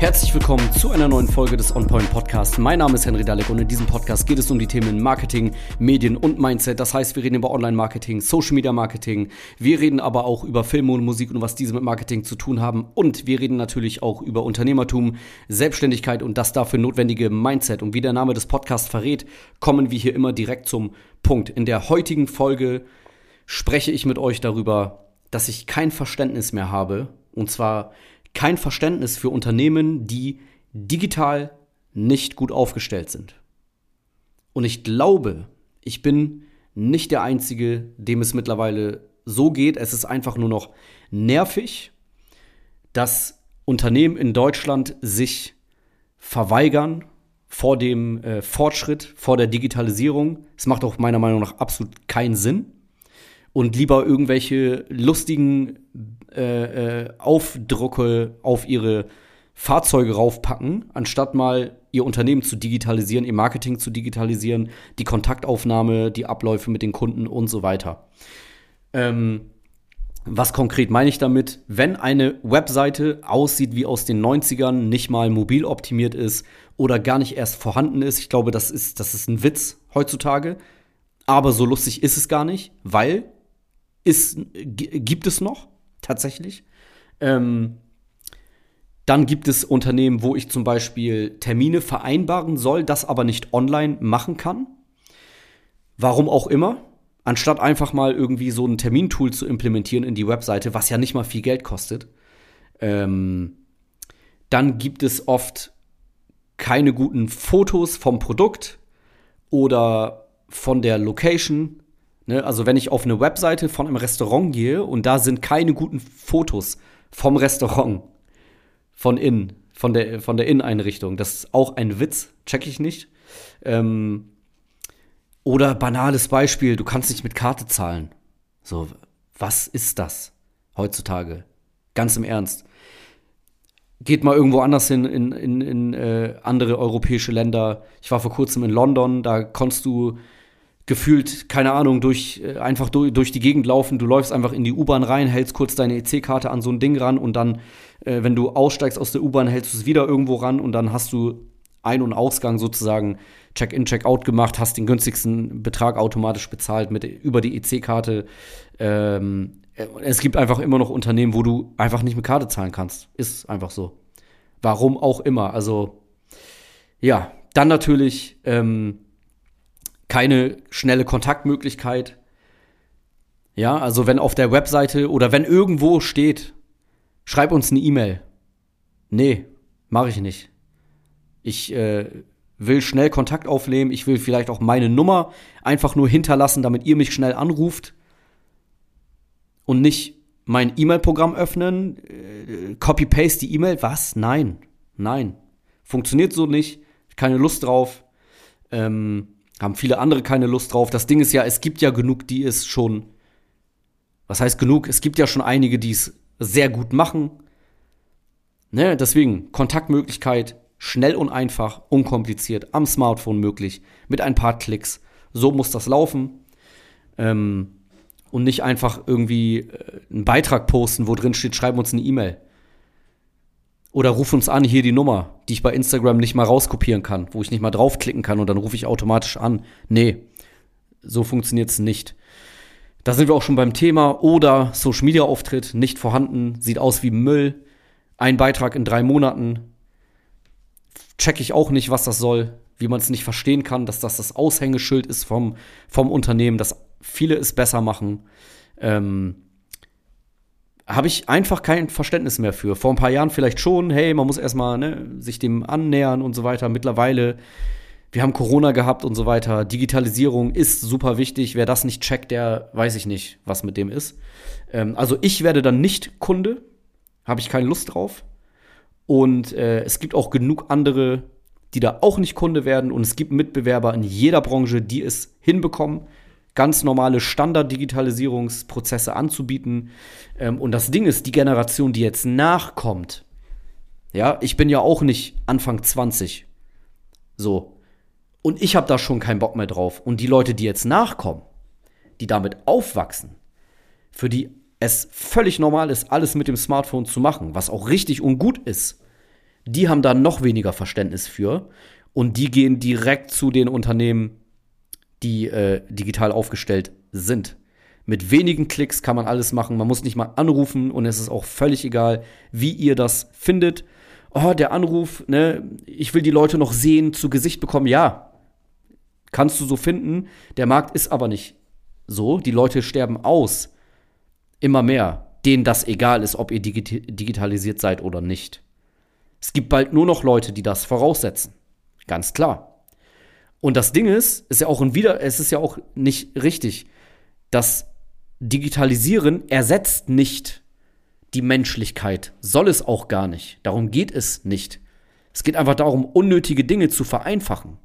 Herzlich willkommen zu einer neuen Folge des OnPoint Podcasts. Mein Name ist Henry Dalek und in diesem Podcast geht es um die Themen Marketing, Medien und Mindset. Das heißt, wir reden über Online-Marketing, Social-Media-Marketing. Wir reden aber auch über Filme und Musik und was diese mit Marketing zu tun haben. Und wir reden natürlich auch über Unternehmertum, Selbstständigkeit und das dafür notwendige Mindset. Und wie der Name des Podcasts verrät, kommen wir hier immer direkt zum Punkt. In der heutigen Folge spreche ich mit euch darüber, dass ich kein Verständnis mehr habe. Und zwar kein Verständnis für Unternehmen, die digital nicht gut aufgestellt sind. Und ich glaube, ich bin nicht der Einzige, dem es mittlerweile so geht. Es ist einfach nur noch nervig, dass Unternehmen in Deutschland sich verweigern vor dem äh, Fortschritt, vor der Digitalisierung. Es macht auch meiner Meinung nach absolut keinen Sinn. Und lieber irgendwelche lustigen äh, äh, Aufdrucke auf ihre Fahrzeuge raufpacken, anstatt mal ihr Unternehmen zu digitalisieren, ihr Marketing zu digitalisieren, die Kontaktaufnahme, die Abläufe mit den Kunden und so weiter. Ähm, was konkret meine ich damit? Wenn eine Webseite aussieht wie aus den 90ern, nicht mal mobil optimiert ist oder gar nicht erst vorhanden ist, ich glaube, das ist, das ist ein Witz heutzutage. Aber so lustig ist es gar nicht, weil ist, gibt es noch tatsächlich. Ähm, dann gibt es Unternehmen, wo ich zum Beispiel Termine vereinbaren soll, das aber nicht online machen kann. Warum auch immer. Anstatt einfach mal irgendwie so ein Termintool zu implementieren in die Webseite, was ja nicht mal viel Geld kostet. Ähm, dann gibt es oft keine guten Fotos vom Produkt oder von der Location Ne? Also wenn ich auf eine Webseite von einem Restaurant gehe und da sind keine guten Fotos vom Restaurant, von innen, von der, von der Inneneinrichtung, das ist auch ein Witz, check ich nicht. Ähm, oder banales Beispiel, du kannst nicht mit Karte zahlen. So, was ist das heutzutage? Ganz im Ernst. Geht mal irgendwo anders hin, in, in, in äh, andere europäische Länder. Ich war vor kurzem in London, da konntest du gefühlt, keine Ahnung, durch, äh, einfach durch, durch die Gegend laufen. Du läufst einfach in die U-Bahn rein, hältst kurz deine EC-Karte an so ein Ding ran und dann, äh, wenn du aussteigst aus der U-Bahn, hältst du es wieder irgendwo ran und dann hast du Ein- und Ausgang sozusagen Check-in, Check-out gemacht, hast den günstigsten Betrag automatisch bezahlt mit über die EC-Karte. Ähm, es gibt einfach immer noch Unternehmen, wo du einfach nicht mit Karte zahlen kannst. Ist einfach so. Warum auch immer. Also, ja, dann natürlich ähm, keine schnelle Kontaktmöglichkeit. Ja, also wenn auf der Webseite oder wenn irgendwo steht, schreib uns eine E-Mail. Nee, mache ich nicht. Ich äh, will schnell Kontakt aufnehmen. Ich will vielleicht auch meine Nummer einfach nur hinterlassen, damit ihr mich schnell anruft. Und nicht mein E-Mail-Programm öffnen, äh, copy-paste die E-Mail. Was? Nein, nein. Funktioniert so nicht. Keine Lust drauf. Ähm, haben viele andere keine Lust drauf. Das Ding ist ja, es gibt ja genug, die es schon. Was heißt genug? Es gibt ja schon einige, die es sehr gut machen. Ne? Deswegen Kontaktmöglichkeit schnell und einfach, unkompliziert, am Smartphone möglich, mit ein paar Klicks. So muss das laufen. Ähm, und nicht einfach irgendwie äh, einen Beitrag posten, wo drin steht, schreib uns eine E-Mail. Oder ruf uns an, hier die Nummer, die ich bei Instagram nicht mal rauskopieren kann, wo ich nicht mal draufklicken kann und dann rufe ich automatisch an. Nee, so funktioniert es nicht. Da sind wir auch schon beim Thema. Oder Social Media Auftritt nicht vorhanden, sieht aus wie Müll. Ein Beitrag in drei Monaten. Check ich auch nicht, was das soll, wie man es nicht verstehen kann, dass das das Aushängeschild ist vom, vom Unternehmen, dass viele es besser machen. Ähm, habe ich einfach kein Verständnis mehr für. Vor ein paar Jahren vielleicht schon, hey, man muss erstmal ne, sich dem annähern und so weiter. Mittlerweile, wir haben Corona gehabt und so weiter. Digitalisierung ist super wichtig. Wer das nicht checkt, der weiß ich nicht, was mit dem ist. Ähm, also ich werde dann nicht Kunde, habe ich keine Lust drauf. Und äh, es gibt auch genug andere, die da auch nicht Kunde werden. Und es gibt Mitbewerber in jeder Branche, die es hinbekommen ganz normale Standard-Digitalisierungsprozesse anzubieten. Ähm, und das Ding ist, die Generation, die jetzt nachkommt, ja, ich bin ja auch nicht Anfang 20. So. Und ich habe da schon keinen Bock mehr drauf. Und die Leute, die jetzt nachkommen, die damit aufwachsen, für die es völlig normal ist, alles mit dem Smartphone zu machen, was auch richtig und gut ist. die haben da noch weniger Verständnis für und die gehen direkt zu den Unternehmen, die äh, digital aufgestellt sind. Mit wenigen Klicks kann man alles machen. Man muss nicht mal anrufen und es ist auch völlig egal, wie ihr das findet. Oh, der Anruf, ne, ich will die Leute noch sehen, zu Gesicht bekommen. Ja, kannst du so finden. Der Markt ist aber nicht so. Die Leute sterben aus. Immer mehr. Denen das egal ist, ob ihr digitalisiert seid oder nicht. Es gibt bald nur noch Leute, die das voraussetzen. Ganz klar. Und das Ding ist, ist ja auch ein Wieder, es ist ja auch nicht richtig, dass Digitalisieren ersetzt nicht die Menschlichkeit, soll es auch gar nicht. Darum geht es nicht. Es geht einfach darum, unnötige Dinge zu vereinfachen.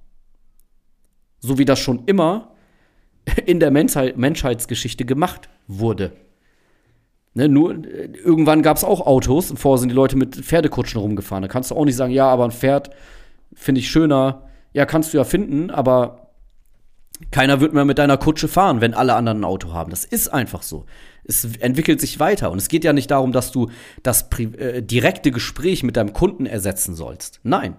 So wie das schon immer in der Menschheit, Menschheitsgeschichte gemacht wurde. Ne, nur irgendwann gab es auch Autos und vorher sind die Leute mit Pferdekutschen rumgefahren. Da kannst du auch nicht sagen, ja, aber ein Pferd finde ich schöner. Ja, kannst du ja finden, aber keiner wird mehr mit deiner Kutsche fahren, wenn alle anderen ein Auto haben. Das ist einfach so. Es entwickelt sich weiter. Und es geht ja nicht darum, dass du das äh, direkte Gespräch mit deinem Kunden ersetzen sollst. Nein.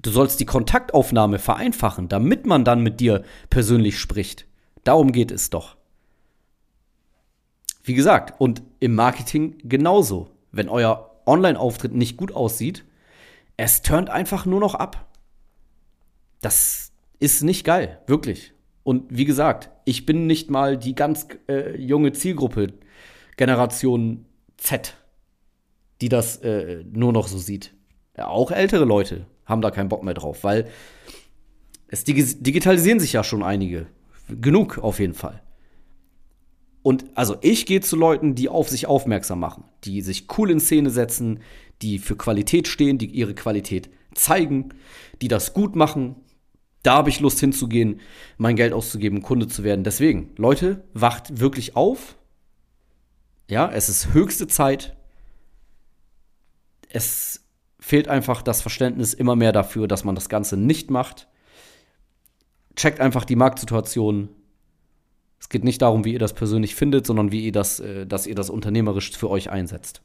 Du sollst die Kontaktaufnahme vereinfachen, damit man dann mit dir persönlich spricht. Darum geht es doch. Wie gesagt, und im Marketing genauso. Wenn euer Online-Auftritt nicht gut aussieht, es turnt einfach nur noch ab. Das ist nicht geil, wirklich. Und wie gesagt, ich bin nicht mal die ganz äh, junge Zielgruppe, Generation Z, die das äh, nur noch so sieht. Ja, auch ältere Leute haben da keinen Bock mehr drauf, weil es digitalisieren sich ja schon einige. Genug auf jeden Fall. Und also ich gehe zu Leuten, die auf sich aufmerksam machen, die sich cool in Szene setzen, die für Qualität stehen, die ihre Qualität zeigen, die das gut machen, da habe ich Lust hinzugehen, mein Geld auszugeben, Kunde zu werden. Deswegen, Leute, wacht wirklich auf. Ja, es ist höchste Zeit. Es fehlt einfach das Verständnis immer mehr dafür, dass man das Ganze nicht macht. Checkt einfach die Marktsituation, es geht nicht darum, wie ihr das persönlich findet, sondern wie ihr das, äh, dass ihr das unternehmerisch für euch einsetzt.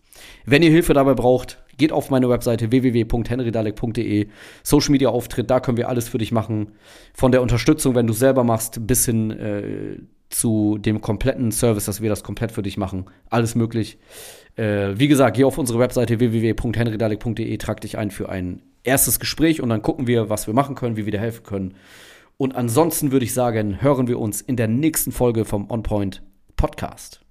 Wenn ihr Hilfe dabei braucht, geht auf meine Webseite www.henrydalek.de. Social Media Auftritt, da können wir alles für dich machen. Von der Unterstützung, wenn du selber machst, bis hin äh, zu dem kompletten Service, dass wir das komplett für dich machen. Alles möglich. Äh, wie gesagt, geh auf unsere Webseite www.henrydalek.de, trag dich ein für ein erstes Gespräch und dann gucken wir, was wir machen können, wie wir dir helfen können. Und ansonsten würde ich sagen, hören wir uns in der nächsten Folge vom On Point Podcast.